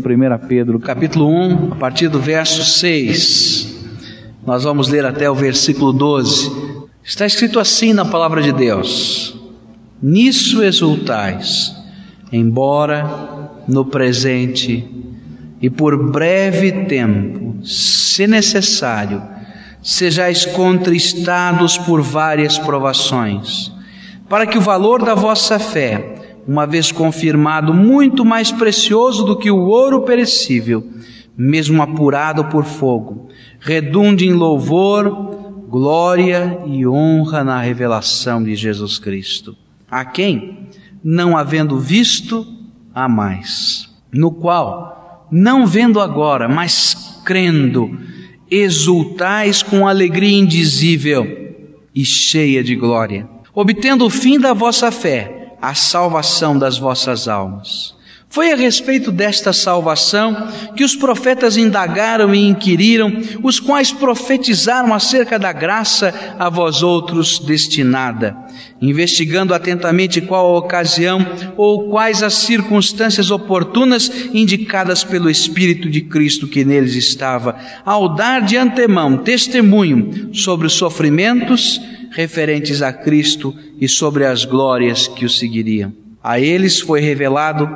1 Pedro, capítulo 1, a partir do verso 6. Nós vamos ler até o versículo 12. Está escrito assim na palavra de Deus: Nisso exultais, embora no presente e por breve tempo, se necessário, sejais contristados por várias provações, para que o valor da vossa fé, uma vez confirmado, muito mais precioso do que o ouro perecível, mesmo apurado por fogo, redunde em louvor, glória e honra na revelação de Jesus Cristo, a quem, não havendo visto, há mais, no qual, não vendo agora, mas crendo, exultais com alegria indizível e cheia de glória, obtendo o fim da vossa fé, a salvação das vossas almas. Foi a respeito desta salvação que os profetas indagaram e inquiriram, os quais profetizaram acerca da graça a vós outros destinada, investigando atentamente qual a ocasião ou quais as circunstâncias oportunas indicadas pelo Espírito de Cristo que neles estava, ao dar de antemão testemunho sobre os sofrimentos referentes a Cristo e sobre as glórias que o seguiriam. A eles foi revelado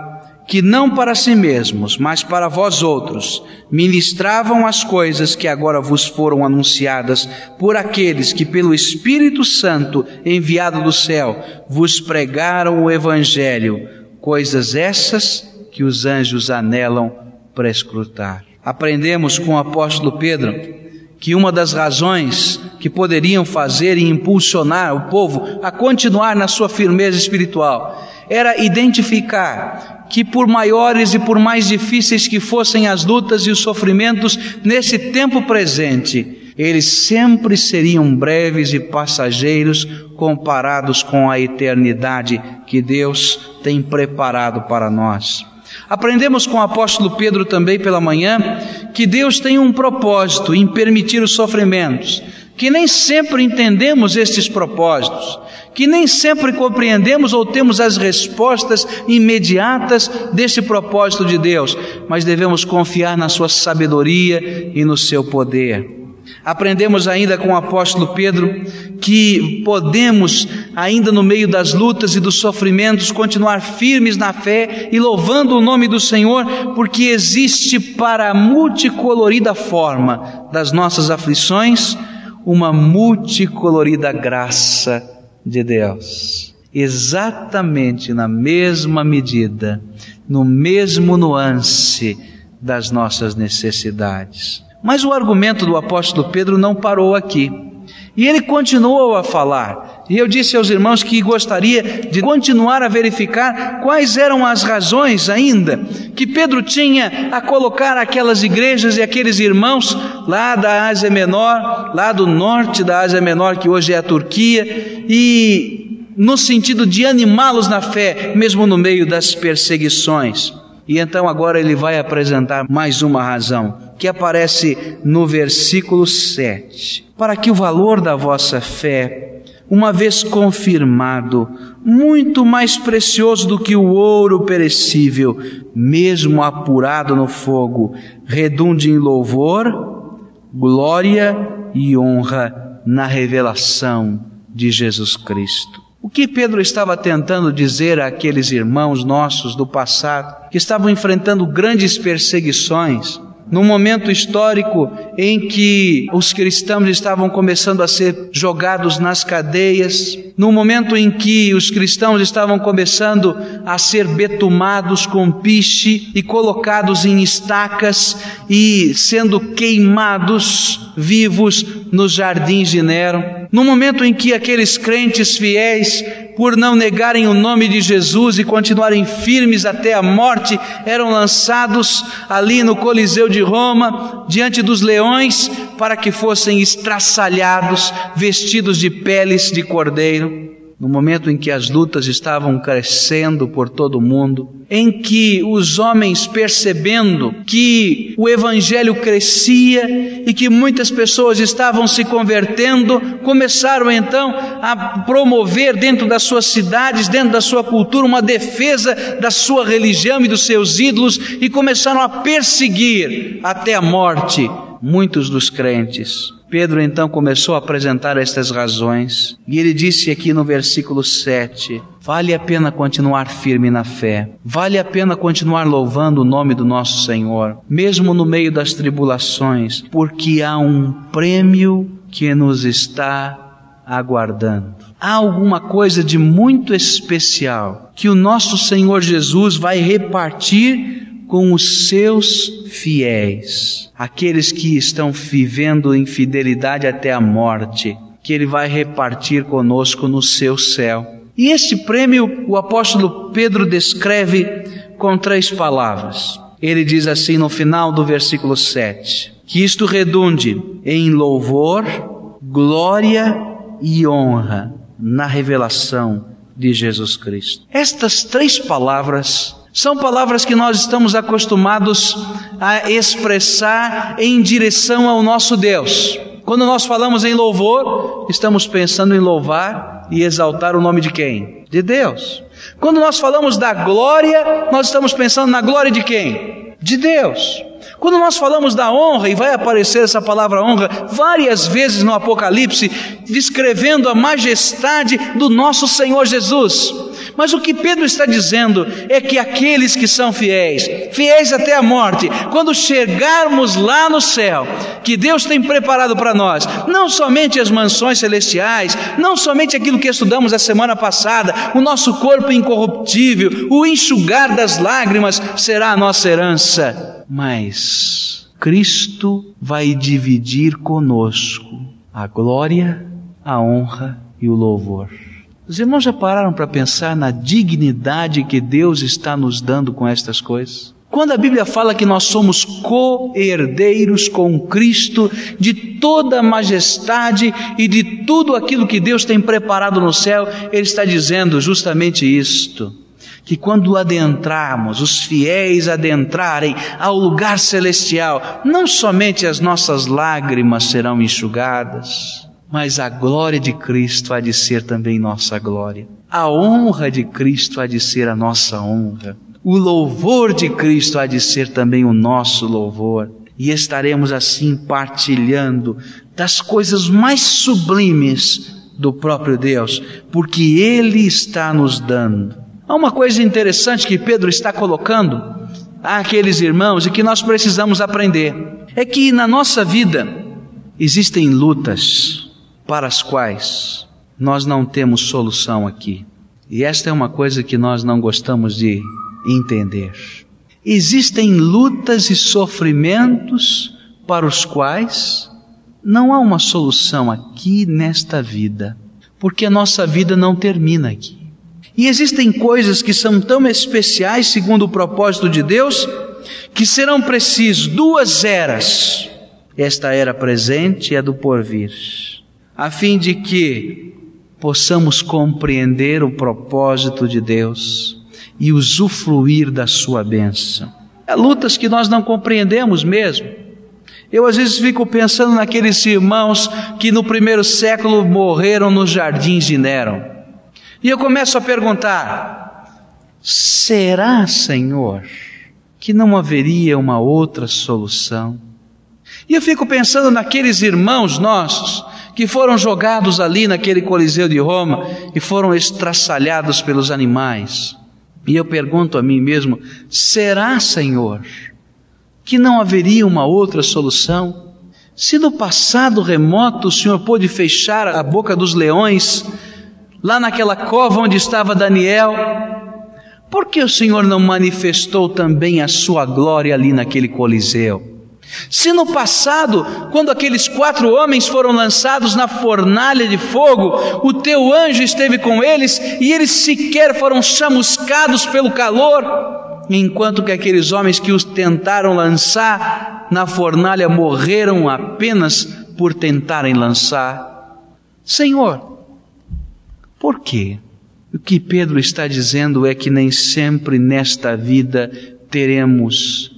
que não para si mesmos, mas para vós outros, ministravam as coisas que agora vos foram anunciadas por aqueles que, pelo Espírito Santo enviado do céu, vos pregaram o Evangelho, coisas essas que os anjos anelam para escrutar. Aprendemos com o apóstolo Pedro que uma das razões que poderiam fazer e impulsionar o povo a continuar na sua firmeza espiritual era identificar que por maiores e por mais difíceis que fossem as lutas e os sofrimentos nesse tempo presente, eles sempre seriam breves e passageiros comparados com a eternidade que Deus tem preparado para nós. Aprendemos com o apóstolo Pedro também pela manhã que Deus tem um propósito em permitir os sofrimentos, que nem sempre entendemos estes propósitos, que nem sempre compreendemos ou temos as respostas imediatas desse propósito de Deus, mas devemos confiar na sua sabedoria e no seu poder. Aprendemos ainda com o apóstolo Pedro que podemos, ainda no meio das lutas e dos sofrimentos, continuar firmes na fé e louvando o nome do Senhor, porque existe para a multicolorida forma das nossas aflições uma multicolorida graça de Deus. Exatamente na mesma medida, no mesmo nuance das nossas necessidades. Mas o argumento do apóstolo Pedro não parou aqui. E ele continuou a falar. E eu disse aos irmãos que gostaria de continuar a verificar quais eram as razões ainda que Pedro tinha a colocar aquelas igrejas e aqueles irmãos lá da Ásia Menor, lá do norte da Ásia Menor, que hoje é a Turquia, e no sentido de animá-los na fé, mesmo no meio das perseguições. E então agora ele vai apresentar mais uma razão, que aparece no versículo 7. Para que o valor da vossa fé, uma vez confirmado, muito mais precioso do que o ouro perecível, mesmo apurado no fogo, redunde em louvor, glória e honra na revelação de Jesus Cristo. O que Pedro estava tentando dizer àqueles irmãos nossos do passado, que estavam enfrentando grandes perseguições, num momento histórico em que os cristãos estavam começando a ser jogados nas cadeias, num momento em que os cristãos estavam começando a ser betumados com piche e colocados em estacas e sendo queimados vivos nos jardins de Nero, no momento em que aqueles crentes fiéis por não negarem o nome de Jesus e continuarem firmes até a morte, eram lançados ali no Coliseu de Roma, diante dos leões, para que fossem estraçalhados, vestidos de peles de cordeiro. No momento em que as lutas estavam crescendo por todo o mundo, em que os homens percebendo que o evangelho crescia e que muitas pessoas estavam se convertendo, começaram então a promover dentro das suas cidades, dentro da sua cultura, uma defesa da sua religião e dos seus ídolos e começaram a perseguir até a morte muitos dos crentes. Pedro então começou a apresentar estas razões, e ele disse aqui no versículo 7: Vale a pena continuar firme na fé, vale a pena continuar louvando o nome do nosso Senhor, mesmo no meio das tribulações, porque há um prêmio que nos está aguardando. Há alguma coisa de muito especial que o nosso Senhor Jesus vai repartir com os seus fiéis, aqueles que estão vivendo em fidelidade até a morte, que Ele vai repartir conosco no seu céu. E este prêmio o apóstolo Pedro descreve com três palavras. Ele diz assim no final do versículo 7: que isto redunde em louvor, glória e honra na revelação de Jesus Cristo. Estas três palavras são palavras que nós estamos acostumados a expressar em direção ao nosso Deus. Quando nós falamos em louvor, estamos pensando em louvar e exaltar o nome de quem? De Deus. Quando nós falamos da glória, nós estamos pensando na glória de quem? De Deus. Quando nós falamos da honra, e vai aparecer essa palavra honra várias vezes no Apocalipse, descrevendo a majestade do nosso Senhor Jesus. Mas o que Pedro está dizendo é que aqueles que são fiéis, fiéis até a morte, quando chegarmos lá no céu, que Deus tem preparado para nós, não somente as mansões celestiais, não somente aquilo que estudamos a semana passada, o nosso corpo incorruptível, o enxugar das lágrimas será a nossa herança, mas Cristo vai dividir conosco a glória, a honra e o louvor. Os irmãos já pararam para pensar na dignidade que Deus está nos dando com estas coisas? Quando a Bíblia fala que nós somos co-herdeiros com Cristo de toda a majestade e de tudo aquilo que Deus tem preparado no céu, Ele está dizendo justamente isto. Que quando adentrarmos, os fiéis adentrarem ao lugar celestial, não somente as nossas lágrimas serão enxugadas, mas a glória de Cristo há de ser também nossa glória. A honra de Cristo há de ser a nossa honra. O louvor de Cristo há de ser também o nosso louvor. E estaremos assim partilhando das coisas mais sublimes do próprio Deus, porque Ele está nos dando. Há uma coisa interessante que Pedro está colocando àqueles irmãos e que nós precisamos aprender: é que na nossa vida existem lutas, para as quais nós não temos solução aqui. E esta é uma coisa que nós não gostamos de entender. Existem lutas e sofrimentos para os quais não há uma solução aqui nesta vida, porque a nossa vida não termina aqui. E existem coisas que são tão especiais, segundo o propósito de Deus, que serão precisos duas eras: esta era presente e a do porvir a fim de que possamos compreender o propósito de Deus e usufruir da sua bênção. Há lutas que nós não compreendemos mesmo. Eu às vezes fico pensando naqueles irmãos que no primeiro século morreram nos jardins de Nero. E eu começo a perguntar: será, Senhor, que não haveria uma outra solução? E eu fico pensando naqueles irmãos nossos que foram jogados ali naquele Coliseu de Roma e foram estraçalhados pelos animais. E eu pergunto a mim mesmo: será, Senhor, que não haveria uma outra solução? Se no passado remoto o Senhor pôde fechar a boca dos leões, lá naquela cova onde estava Daniel, por que o Senhor não manifestou também a sua glória ali naquele Coliseu? Se no passado, quando aqueles quatro homens foram lançados na fornalha de fogo, o teu anjo esteve com eles e eles sequer foram chamuscados pelo calor, enquanto que aqueles homens que os tentaram lançar na fornalha morreram apenas por tentarem lançar. Senhor, Por quê? O que Pedro está dizendo é que nem sempre nesta vida teremos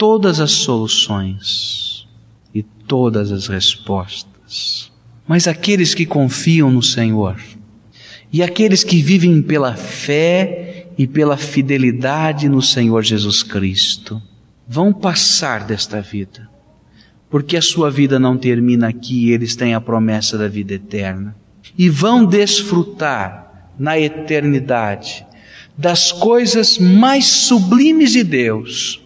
todas as soluções e todas as respostas. Mas aqueles que confiam no Senhor e aqueles que vivem pela fé e pela fidelidade no Senhor Jesus Cristo vão passar desta vida, porque a sua vida não termina aqui, eles têm a promessa da vida eterna e vão desfrutar na eternidade das coisas mais sublimes de Deus,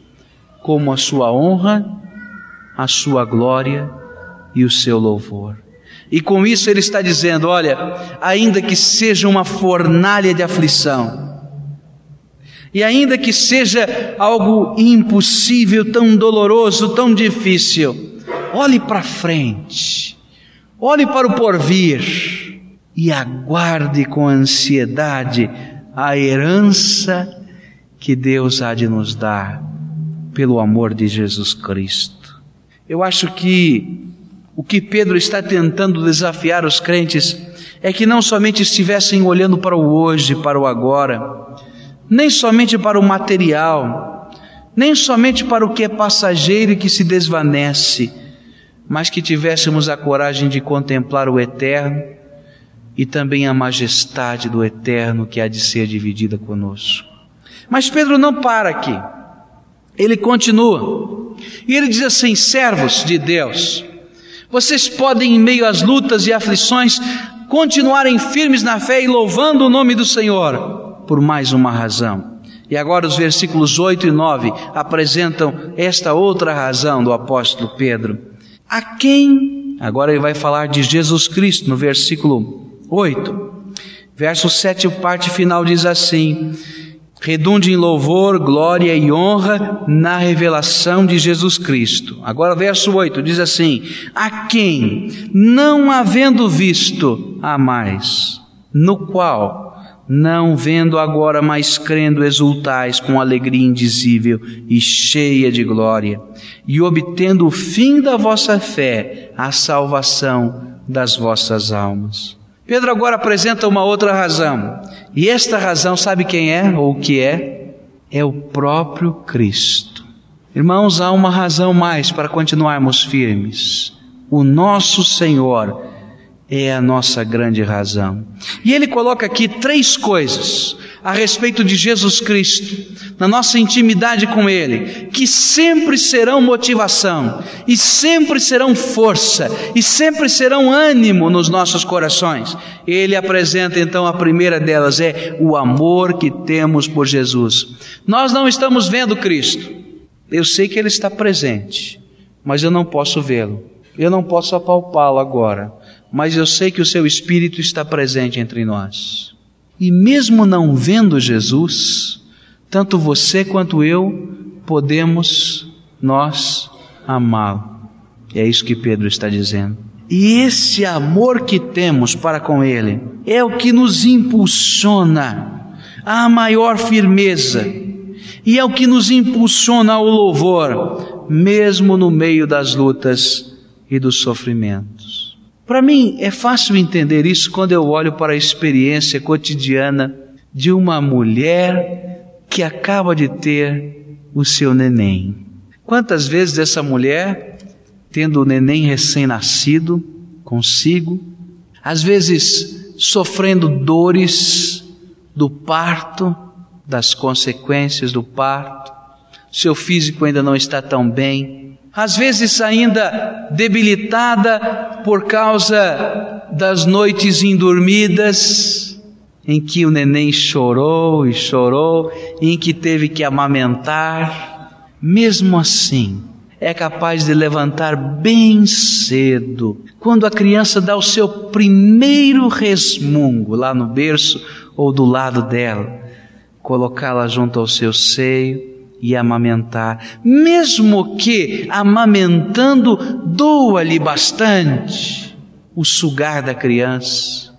como a sua honra, a sua glória e o seu louvor. E com isso ele está dizendo: olha, ainda que seja uma fornalha de aflição, e ainda que seja algo impossível, tão doloroso, tão difícil, olhe para frente, olhe para o porvir e aguarde com ansiedade a herança que Deus há de nos dar pelo amor de Jesus Cristo. Eu acho que o que Pedro está tentando desafiar os crentes é que não somente estivessem olhando para o hoje, para o agora, nem somente para o material, nem somente para o que é passageiro e que se desvanece, mas que tivéssemos a coragem de contemplar o eterno e também a majestade do eterno que há de ser dividida conosco. Mas Pedro não para aqui. Ele continua. E ele diz assim: servos de Deus, vocês podem, em meio às lutas e aflições, continuarem firmes na fé e louvando o nome do Senhor, por mais uma razão. E agora os versículos 8 e 9 apresentam esta outra razão do apóstolo Pedro. A quem, agora ele vai falar de Jesus Cristo no versículo 8. Verso 7, parte final diz assim: redunde em louvor, glória e honra na revelação de Jesus Cristo. Agora, verso 8 diz assim: A quem, não havendo visto, há mais, no qual, não vendo agora, mas crendo, exultais com alegria indizível e cheia de glória, e obtendo o fim da vossa fé, a salvação das vossas almas. Pedro agora apresenta uma outra razão. E esta razão, sabe quem é ou o que é? É o próprio Cristo. Irmãos, há uma razão mais para continuarmos firmes. O nosso Senhor é a nossa grande razão. E ele coloca aqui três coisas a respeito de Jesus Cristo, na nossa intimidade com Ele, que sempre serão motivação, e sempre serão força, e sempre serão ânimo nos nossos corações. Ele apresenta então a primeira delas, é o amor que temos por Jesus. Nós não estamos vendo Cristo, eu sei que Ele está presente, mas eu não posso vê-lo, eu não posso apalpá-lo agora mas eu sei que o seu Espírito está presente entre nós. E mesmo não vendo Jesus, tanto você quanto eu podemos nós amá-lo. É isso que Pedro está dizendo. E esse amor que temos para com Ele é o que nos impulsiona à maior firmeza e é o que nos impulsiona ao louvor, mesmo no meio das lutas e dos sofrimentos. Para mim é fácil entender isso quando eu olho para a experiência cotidiana de uma mulher que acaba de ter o seu neném. Quantas vezes essa mulher, tendo o neném recém-nascido consigo, às vezes sofrendo dores do parto, das consequências do parto, seu físico ainda não está tão bem, às vezes ainda debilitada por causa das noites indormidas, em que o neném chorou e chorou, em que teve que amamentar, mesmo assim, é capaz de levantar bem cedo, quando a criança dá o seu primeiro resmungo lá no berço ou do lado dela, colocá-la junto ao seu seio e amamentar, mesmo que amamentando doa-lhe bastante o sugar da criança.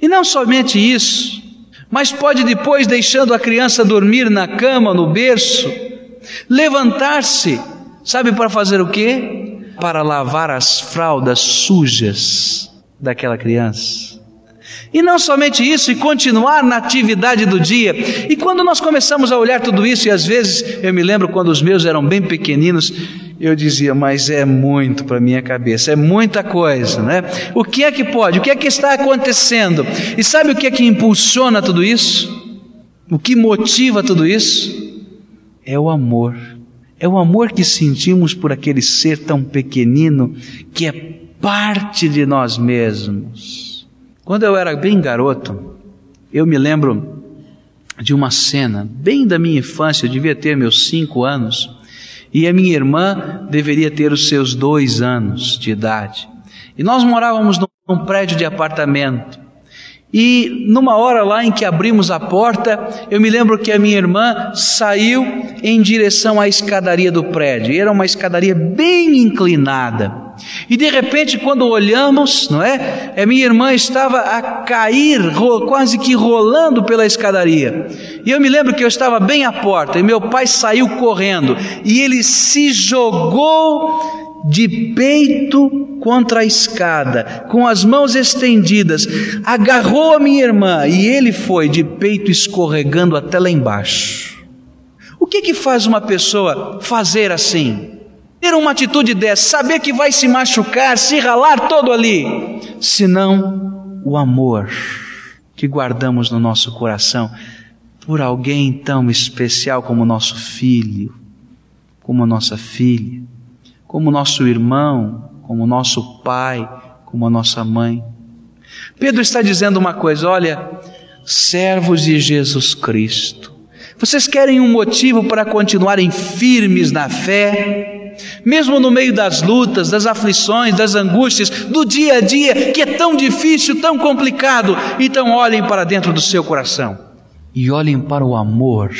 E não somente isso, mas pode depois, deixando a criança dormir na cama, no berço, levantar-se, sabe para fazer o quê? Para lavar as fraldas sujas daquela criança. E não somente isso, e continuar na atividade do dia. E quando nós começamos a olhar tudo isso, e às vezes eu me lembro quando os meus eram bem pequeninos, eu dizia, mas é muito para minha cabeça, é muita coisa, né? O que é que pode? O que é que está acontecendo? E sabe o que é que impulsiona tudo isso? O que motiva tudo isso? É o amor. É o amor que sentimos por aquele ser tão pequenino que é parte de nós mesmos. Quando eu era bem garoto, eu me lembro de uma cena, bem da minha infância, eu devia ter meus cinco anos, e a minha irmã deveria ter os seus dois anos de idade. E nós morávamos num prédio de apartamento. E numa hora lá em que abrimos a porta, eu me lembro que a minha irmã saiu em direção à escadaria do prédio. E era uma escadaria bem inclinada. E de repente, quando olhamos, não é? A minha irmã estava a cair, quase que rolando pela escadaria. E eu me lembro que eu estava bem à porta e meu pai saiu correndo e ele se jogou de peito contra a escada, com as mãos estendidas, agarrou a minha irmã e ele foi de peito escorregando até lá embaixo. O que que faz uma pessoa fazer assim? Ter uma atitude dessa, saber que vai se machucar, se ralar todo ali, senão o amor que guardamos no nosso coração por alguém tão especial como nosso filho, como nossa filha como nosso irmão, como nosso pai, como a nossa mãe. Pedro está dizendo uma coisa: olha, servos de Jesus Cristo, vocês querem um motivo para continuarem firmes na fé, mesmo no meio das lutas, das aflições, das angústias, do dia a dia, que é tão difícil, tão complicado, então olhem para dentro do seu coração e olhem para o amor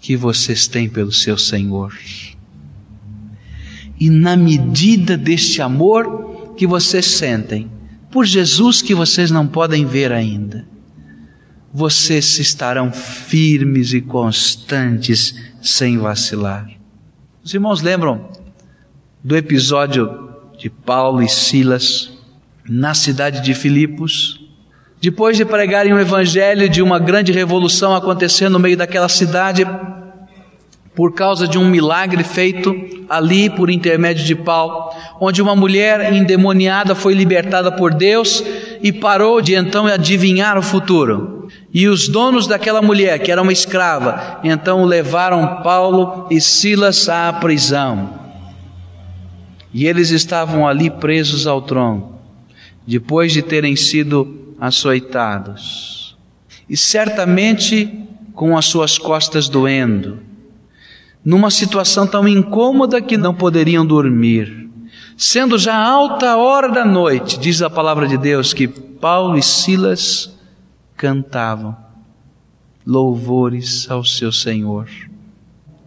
que vocês têm pelo seu Senhor e na medida deste amor que vocês sentem por Jesus que vocês não podem ver ainda, vocês estarão firmes e constantes sem vacilar. Os irmãos lembram do episódio de Paulo e Silas na cidade de Filipos? Depois de pregarem o evangelho de uma grande revolução acontecendo no meio daquela cidade, por causa de um milagre feito ali por intermédio de Paulo, onde uma mulher endemoniada foi libertada por Deus e parou de então adivinhar o futuro. E os donos daquela mulher, que era uma escrava, então levaram Paulo e Silas à prisão. E eles estavam ali presos ao tronco, depois de terem sido açoitados. E certamente com as suas costas doendo numa situação tão incômoda que não poderiam dormir. Sendo já alta hora da noite, diz a palavra de Deus que Paulo e Silas cantavam louvores ao seu Senhor.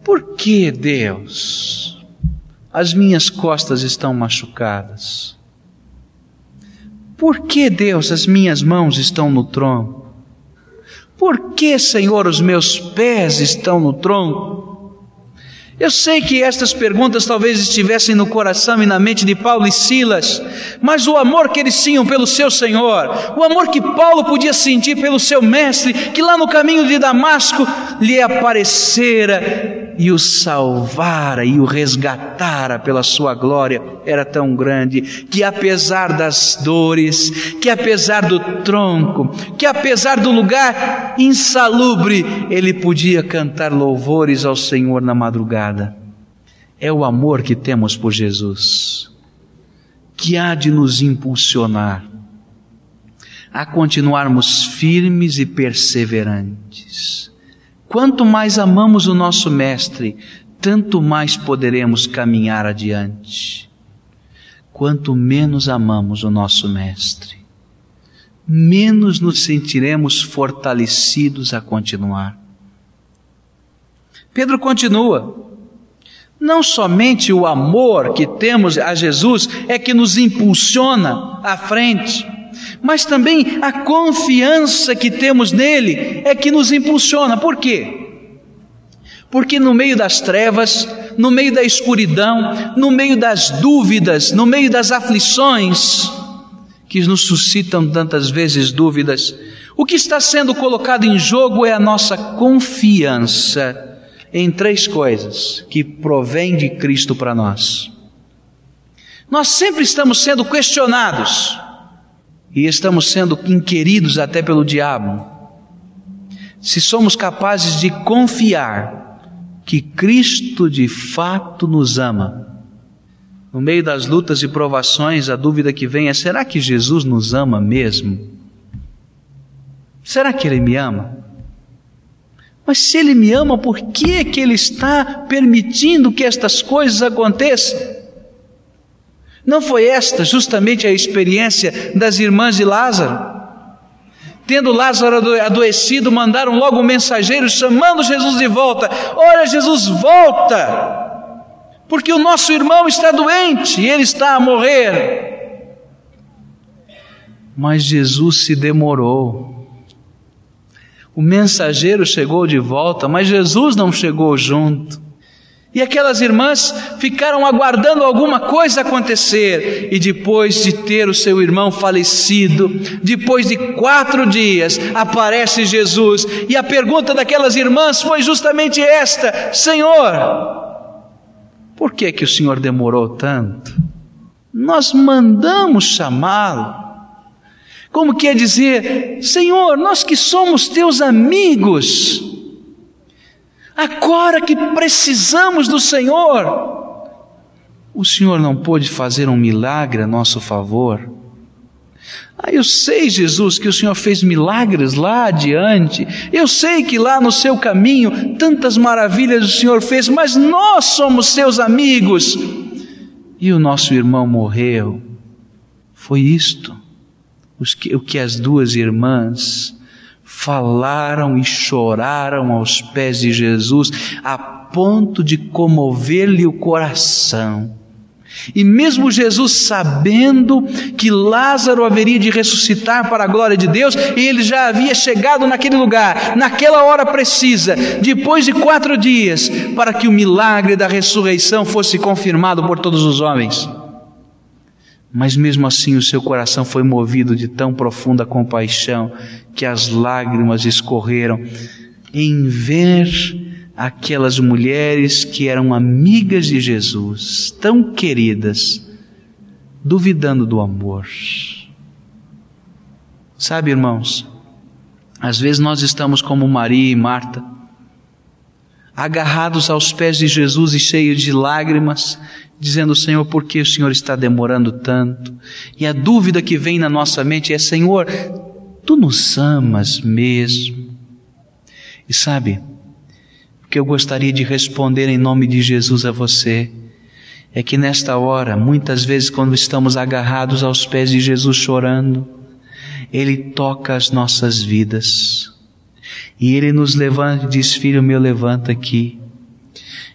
Por que, Deus, as minhas costas estão machucadas? Por que, Deus, as minhas mãos estão no tronco? Por que, Senhor, os meus pés estão no tronco? Eu sei que estas perguntas talvez estivessem no coração e na mente de Paulo e Silas, mas o amor que eles tinham pelo seu Senhor, o amor que Paulo podia sentir pelo seu mestre, que lá no caminho de Damasco lhe aparecera e o salvara e o resgatara pela sua glória era tão grande que apesar das dores, que apesar do tronco, que apesar do lugar insalubre, ele podia cantar louvores ao Senhor na madrugada. É o amor que temos por Jesus que há de nos impulsionar a continuarmos firmes e perseverantes Quanto mais amamos o nosso Mestre, tanto mais poderemos caminhar adiante. Quanto menos amamos o nosso Mestre, menos nos sentiremos fortalecidos a continuar. Pedro continua. Não somente o amor que temos a Jesus é que nos impulsiona à frente, mas também a confiança que temos nele é que nos impulsiona. Por quê? Porque no meio das trevas, no meio da escuridão, no meio das dúvidas, no meio das aflições que nos suscitam tantas vezes dúvidas. O que está sendo colocado em jogo é a nossa confiança em três coisas que provém de Cristo para nós. Nós sempre estamos sendo questionados e estamos sendo inquiridos até pelo diabo. Se somos capazes de confiar que Cristo de fato nos ama, no meio das lutas e provações, a dúvida que vem é: será que Jesus nos ama mesmo? Será que Ele me ama? Mas se Ele me ama, por que é que Ele está permitindo que estas coisas aconteçam? Não foi esta justamente a experiência das irmãs de Lázaro? Tendo Lázaro adoecido, mandaram logo um mensageiro chamando Jesus de volta. Olha, Jesus, volta! porque o nosso irmão está doente e ele está a morrer. Mas Jesus se demorou. O mensageiro chegou de volta, mas Jesus não chegou junto. E aquelas irmãs ficaram aguardando alguma coisa acontecer, e depois de ter o seu irmão falecido, depois de quatro dias, aparece Jesus, e a pergunta daquelas irmãs foi justamente esta: Senhor, por que que o Senhor demorou tanto? Nós mandamos chamá-lo. Como quer dizer, Senhor, nós que somos teus amigos, agora que precisamos do Senhor, o Senhor não pôde fazer um milagre a nosso favor? Ah, eu sei, Jesus, que o Senhor fez milagres lá adiante. Eu sei que lá no seu caminho tantas maravilhas o Senhor fez, mas nós somos seus amigos. E o nosso irmão morreu. Foi isto o que as duas irmãs falaram e choraram aos pés de Jesus, a ponto de comover-lhe o coração. E mesmo Jesus sabendo que Lázaro haveria de ressuscitar para a glória de Deus, ele já havia chegado naquele lugar, naquela hora precisa, depois de quatro dias, para que o milagre da ressurreição fosse confirmado por todos os homens. Mas mesmo assim o seu coração foi movido de tão profunda compaixão que as lágrimas escorreram em ver aquelas mulheres que eram amigas de Jesus, tão queridas, duvidando do amor. Sabe, irmãos, às vezes nós estamos como Maria e Marta, agarrados aos pés de Jesus e cheios de lágrimas, dizendo: Senhor, por que o Senhor está demorando tanto? E a dúvida que vem na nossa mente é: Senhor, tu nos amas mesmo? E sabe, que eu gostaria de responder em nome de Jesus a você é que nesta hora, muitas vezes, quando estamos agarrados aos pés de Jesus chorando, Ele toca as nossas vidas e Ele nos levanta e diz: Filho meu, levanta aqui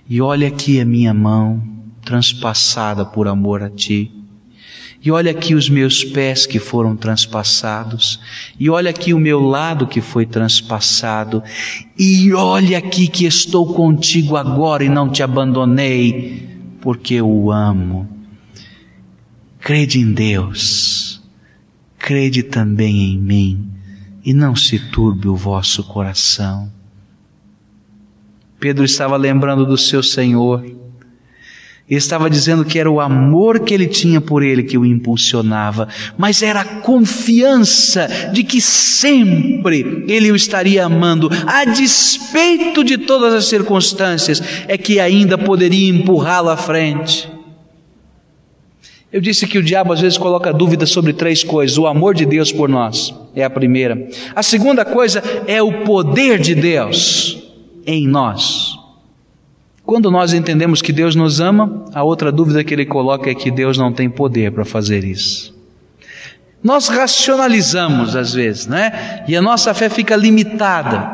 e olha aqui a minha mão transpassada por amor a Ti. E olha aqui os meus pés que foram transpassados. E olha aqui o meu lado que foi transpassado. E olha aqui que estou contigo agora e não te abandonei, porque eu o amo. Crede em Deus. Crede também em mim. E não se turbe o vosso coração. Pedro estava lembrando do seu Senhor ele estava dizendo que era o amor que ele tinha por ele que o impulsionava, mas era a confiança de que sempre ele o estaria amando, a despeito de todas as circunstâncias, é que ainda poderia empurrá-lo à frente. Eu disse que o diabo às vezes coloca dúvidas sobre três coisas: o amor de Deus por nós é a primeira, a segunda coisa é o poder de Deus em nós. Quando nós entendemos que Deus nos ama, a outra dúvida que ele coloca é que Deus não tem poder para fazer isso. Nós racionalizamos às vezes, né? E a nossa fé fica limitada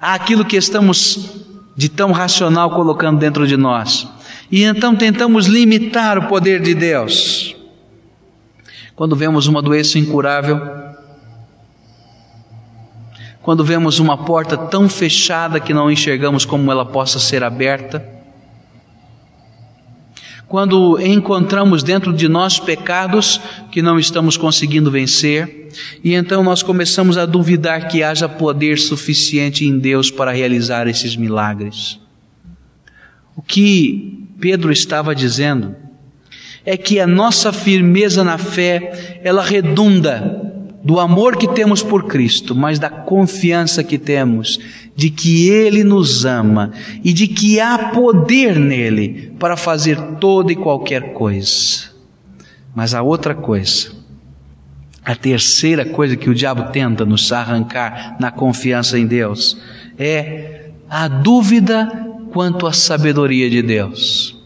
àquilo que estamos de tão racional colocando dentro de nós. E então tentamos limitar o poder de Deus. Quando vemos uma doença incurável, quando vemos uma porta tão fechada que não enxergamos como ela possa ser aberta, quando encontramos dentro de nós pecados que não estamos conseguindo vencer, e então nós começamos a duvidar que haja poder suficiente em Deus para realizar esses milagres. O que Pedro estava dizendo é que a nossa firmeza na fé, ela redunda do amor que temos por Cristo, mas da confiança que temos de que Ele nos ama e de que há poder nele para fazer toda e qualquer coisa. Mas a outra coisa, a terceira coisa que o diabo tenta nos arrancar na confiança em Deus, é a dúvida quanto à sabedoria de Deus.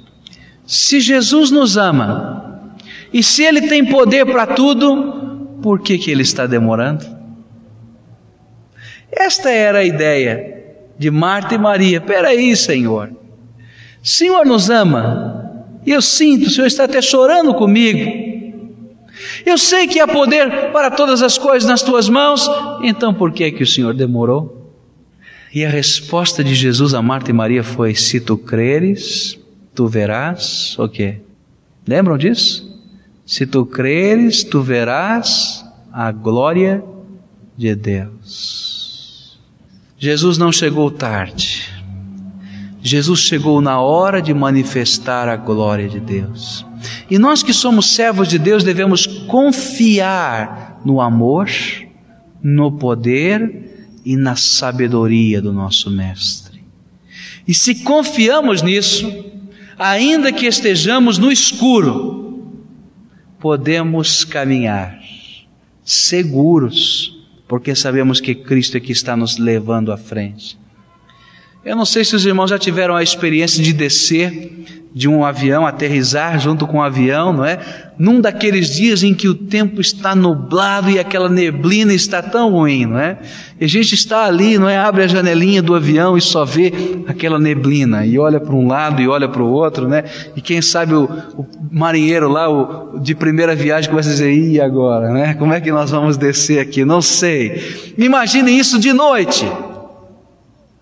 Se Jesus nos ama, e se Ele tem poder para tudo, por que, que ele está demorando? Esta era a ideia de Marta e Maria. Peraí, Senhor. Senhor nos ama. E eu sinto, o Senhor está até chorando comigo. Eu sei que há poder para todas as coisas nas tuas mãos. Então por que que o Senhor demorou? E a resposta de Jesus a Marta e Maria foi: Se tu creres, tu verás o quê? Lembram disso? Se tu creres, tu verás a glória de Deus. Jesus não chegou tarde. Jesus chegou na hora de manifestar a glória de Deus. E nós que somos servos de Deus devemos confiar no amor, no poder e na sabedoria do nosso Mestre. E se confiamos nisso, ainda que estejamos no escuro, podemos caminhar seguros, porque sabemos que Cristo é que está nos levando à frente. Eu não sei se os irmãos já tiveram a experiência de descer de um avião, aterrizar junto com um avião, não é? Num daqueles dias em que o tempo está nublado e aquela neblina está tão ruim, não é? E a gente está ali, não é? Abre a janelinha do avião e só vê aquela neblina e olha para um lado e olha para o outro, né? E quem sabe o, o marinheiro lá, o, de primeira viagem, começa a dizer: e agora, né? Como é que nós vamos descer aqui? Não sei. Imagine isso de noite.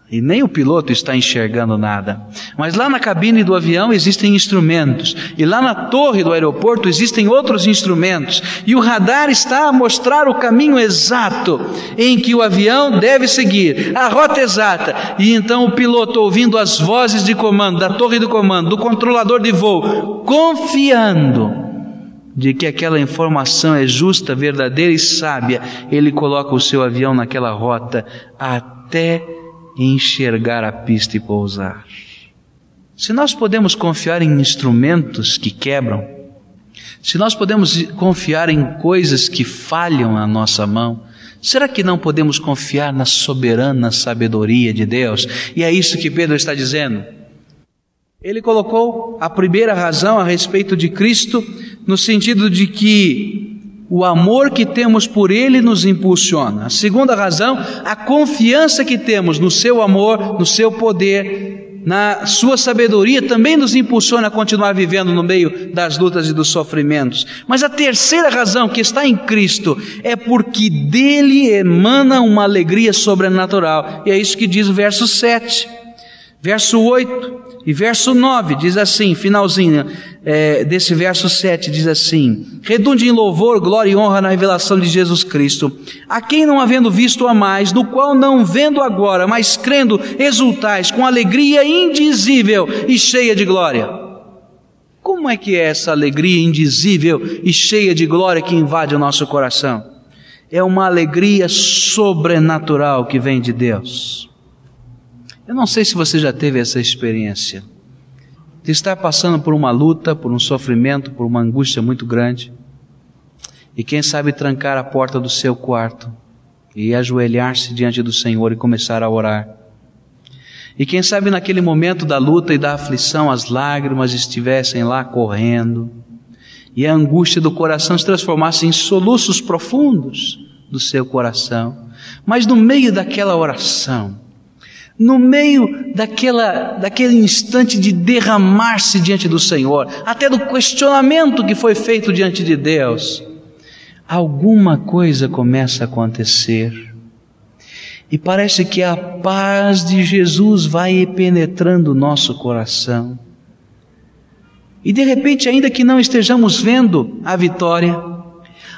E nem o piloto está enxergando nada. Mas lá na cabine do avião existem instrumentos. E lá na torre do aeroporto existem outros instrumentos. E o radar está a mostrar o caminho exato em que o avião deve seguir, a rota exata. E então o piloto, ouvindo as vozes de comando, da torre do comando, do controlador de voo, confiando de que aquela informação é justa, verdadeira e sábia, ele coloca o seu avião naquela rota até enxergar a pista e pousar. Se nós podemos confiar em instrumentos que quebram, se nós podemos confiar em coisas que falham na nossa mão, será que não podemos confiar na soberana sabedoria de Deus? E é isso que Pedro está dizendo. Ele colocou a primeira razão a respeito de Cristo no sentido de que o amor que temos por Ele nos impulsiona. A segunda razão, a confiança que temos no Seu amor, no Seu poder, na Sua sabedoria também nos impulsiona a continuar vivendo no meio das lutas e dos sofrimentos. Mas a terceira razão, que está em Cristo, é porque dele emana uma alegria sobrenatural. E é isso que diz o verso 7. Verso 8 e verso 9 diz assim, finalzinho é, desse verso 7 diz assim: Redunde em louvor, glória e honra na revelação de Jesus Cristo, a quem não havendo visto a mais, no qual não vendo agora, mas crendo, exultais com alegria indizível e cheia de glória. Como é que é essa alegria indizível e cheia de glória que invade o nosso coração? É uma alegria sobrenatural que vem de Deus. Eu não sei se você já teve essa experiência de estar passando por uma luta, por um sofrimento, por uma angústia muito grande, e quem sabe trancar a porta do seu quarto e ajoelhar-se diante do Senhor e começar a orar. E quem sabe naquele momento da luta e da aflição as lágrimas estivessem lá correndo e a angústia do coração se transformasse em soluços profundos do seu coração. Mas no meio daquela oração, no meio daquela, daquele instante de derramar-se diante do Senhor, até do questionamento que foi feito diante de Deus, alguma coisa começa a acontecer. E parece que a paz de Jesus vai penetrando o nosso coração. E de repente, ainda que não estejamos vendo a vitória,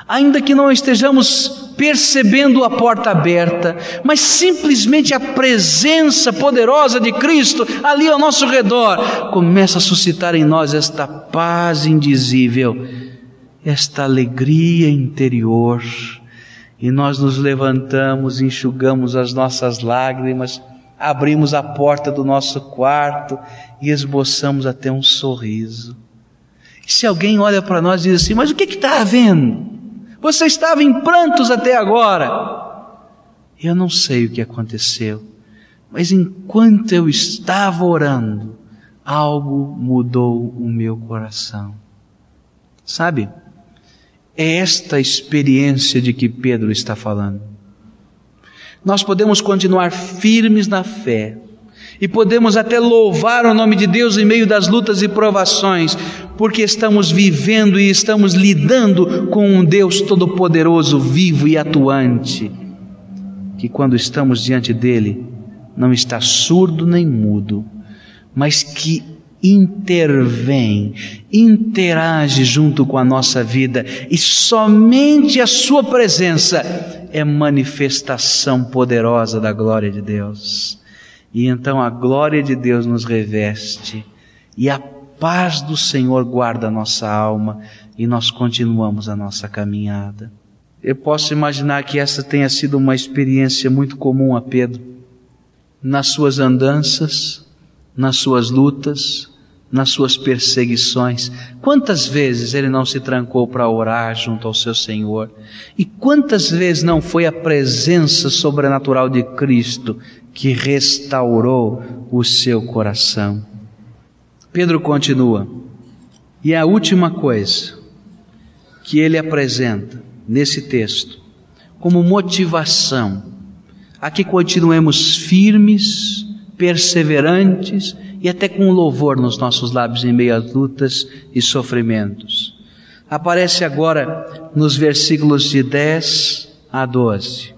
ainda que não estejamos percebendo a porta aberta, mas simplesmente a presença poderosa de Cristo ali ao nosso redor começa a suscitar em nós esta paz indizível, esta alegria interior. E nós nos levantamos, enxugamos as nossas lágrimas, abrimos a porta do nosso quarto e esboçamos até um sorriso. E se alguém olha para nós e diz assim: Mas o que está havendo? Você estava em prantos até agora. Eu não sei o que aconteceu, mas enquanto eu estava orando, algo mudou o meu coração. Sabe? É esta experiência de que Pedro está falando. Nós podemos continuar firmes na fé, e podemos até louvar o nome de Deus em meio das lutas e provações, porque estamos vivendo e estamos lidando com um Deus todo-poderoso, vivo e atuante, que quando estamos diante dele, não está surdo nem mudo, mas que intervém, interage junto com a nossa vida e somente a Sua presença é manifestação poderosa da glória de Deus. E então a glória de Deus nos reveste e a paz do Senhor guarda a nossa alma e nós continuamos a nossa caminhada. Eu posso imaginar que essa tenha sido uma experiência muito comum a Pedro. Nas suas andanças, nas suas lutas, nas suas perseguições. Quantas vezes ele não se trancou para orar junto ao seu Senhor? E quantas vezes não foi a presença sobrenatural de Cristo que restaurou o seu coração? Pedro continua. E a última coisa que ele apresenta nesse texto, como motivação a que continuemos firmes, perseverantes e até com louvor nos nossos lábios em meio às lutas e sofrimentos. Aparece agora nos versículos de 10 a 12.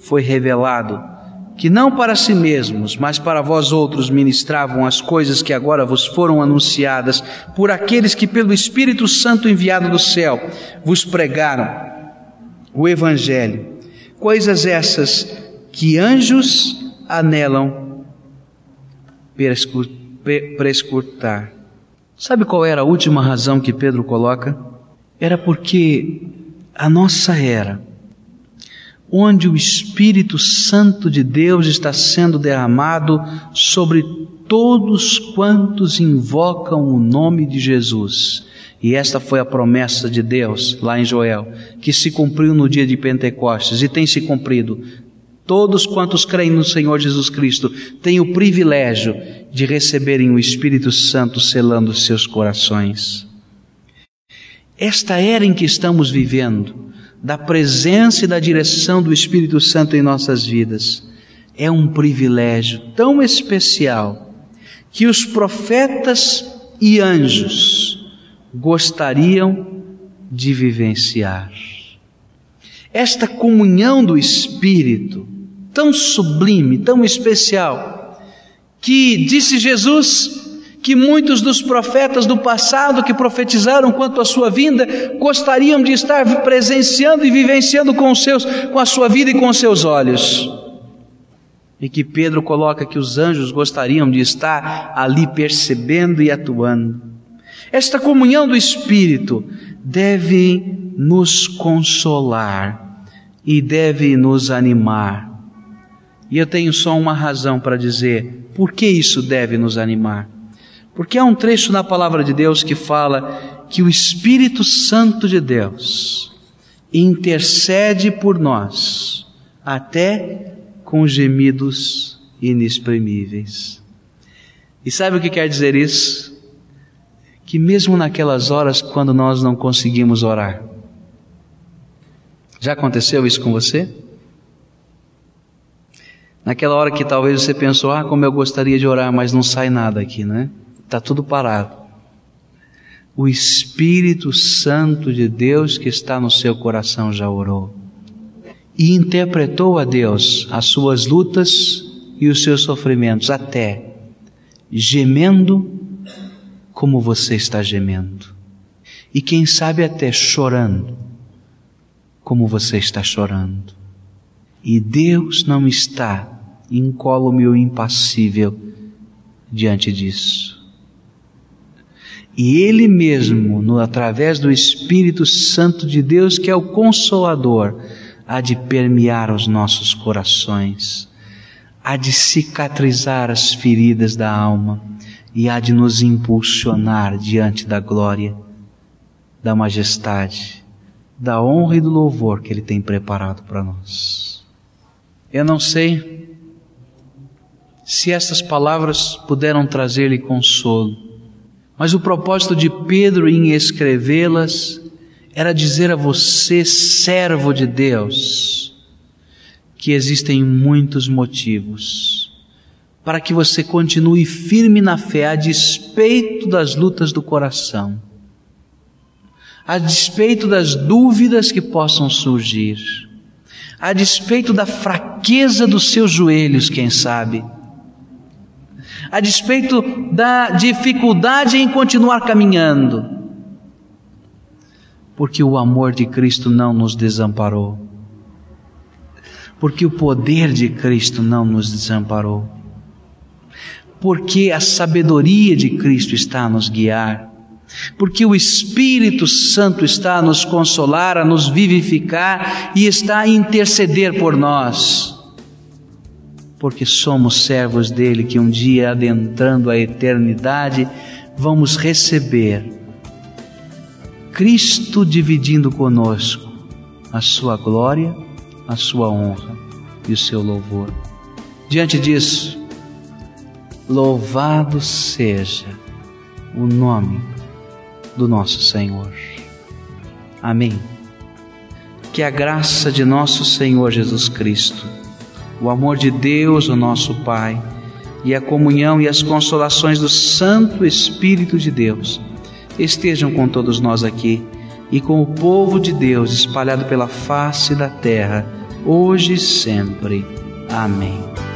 foi revelado que não para si mesmos, mas para vós outros ministravam as coisas que agora vos foram anunciadas por aqueles que pelo Espírito Santo enviado do céu vos pregaram o Evangelho, coisas essas que anjos anelam prescrutar. Sabe qual era a última razão que Pedro coloca? Era porque a nossa era, onde o Espírito Santo de Deus está sendo derramado sobre todos quantos invocam o nome de Jesus, e esta foi a promessa de Deus lá em Joel, que se cumpriu no dia de Pentecostes e tem se cumprido. Todos quantos creem no Senhor Jesus Cristo têm o privilégio de receberem o Espírito Santo selando seus corações. Esta era em que estamos vivendo, da presença e da direção do Espírito Santo em nossas vidas, é um privilégio tão especial que os profetas e anjos gostariam de vivenciar. Esta comunhão do Espírito, tão sublime, tão especial, que disse Jesus que muitos dos profetas do passado que profetizaram quanto à sua vinda gostariam de estar presenciando e vivenciando com os seus, com a sua vida e com os seus olhos. E que Pedro coloca que os anjos gostariam de estar ali percebendo e atuando. Esta comunhão do Espírito deve nos consolar e deve nos animar. E eu tenho só uma razão para dizer por que isso deve nos animar. Porque há um trecho na palavra de Deus que fala que o Espírito Santo de Deus intercede por nós até com gemidos inexprimíveis. E sabe o que quer dizer isso? que mesmo naquelas horas quando nós não conseguimos orar, já aconteceu isso com você? Naquela hora que talvez você pensou, ah, como eu gostaria de orar, mas não sai nada aqui, né? Está tudo parado. O Espírito Santo de Deus que está no seu coração já orou e interpretou a Deus as suas lutas e os seus sofrimentos, até gemendo como você está gemendo, e quem sabe até chorando como você está chorando. E Deus não está incólume ou impassível diante disso. E Ele mesmo, no, através do Espírito Santo de Deus, que é o Consolador, há de permear os nossos corações, há de cicatrizar as feridas da alma e há de nos impulsionar diante da glória, da majestade, da honra e do louvor que Ele tem preparado para nós. Eu não sei se essas palavras puderam trazer-lhe consolo, mas o propósito de Pedro em escrevê-las era dizer a você, servo de Deus, que existem muitos motivos para que você continue firme na fé a despeito das lutas do coração a despeito das dúvidas que possam surgir, a despeito da fraqueza dos seus joelhos, quem sabe, a despeito da dificuldade em continuar caminhando, porque o amor de Cristo não nos desamparou, porque o poder de Cristo não nos desamparou, porque a sabedoria de Cristo está a nos guiar. Porque o Espírito Santo está a nos consolar, a nos vivificar e está a interceder por nós. Porque somos servos dele que um dia, adentrando a eternidade, vamos receber Cristo dividindo conosco a sua glória, a sua honra e o seu louvor. Diante disso, louvado seja o nome do nosso Senhor. Amém. Que a graça de nosso Senhor Jesus Cristo, o amor de Deus, o nosso Pai, e a comunhão e as consolações do Santo Espírito de Deus estejam com todos nós aqui e com o povo de Deus espalhado pela face da terra, hoje e sempre. Amém.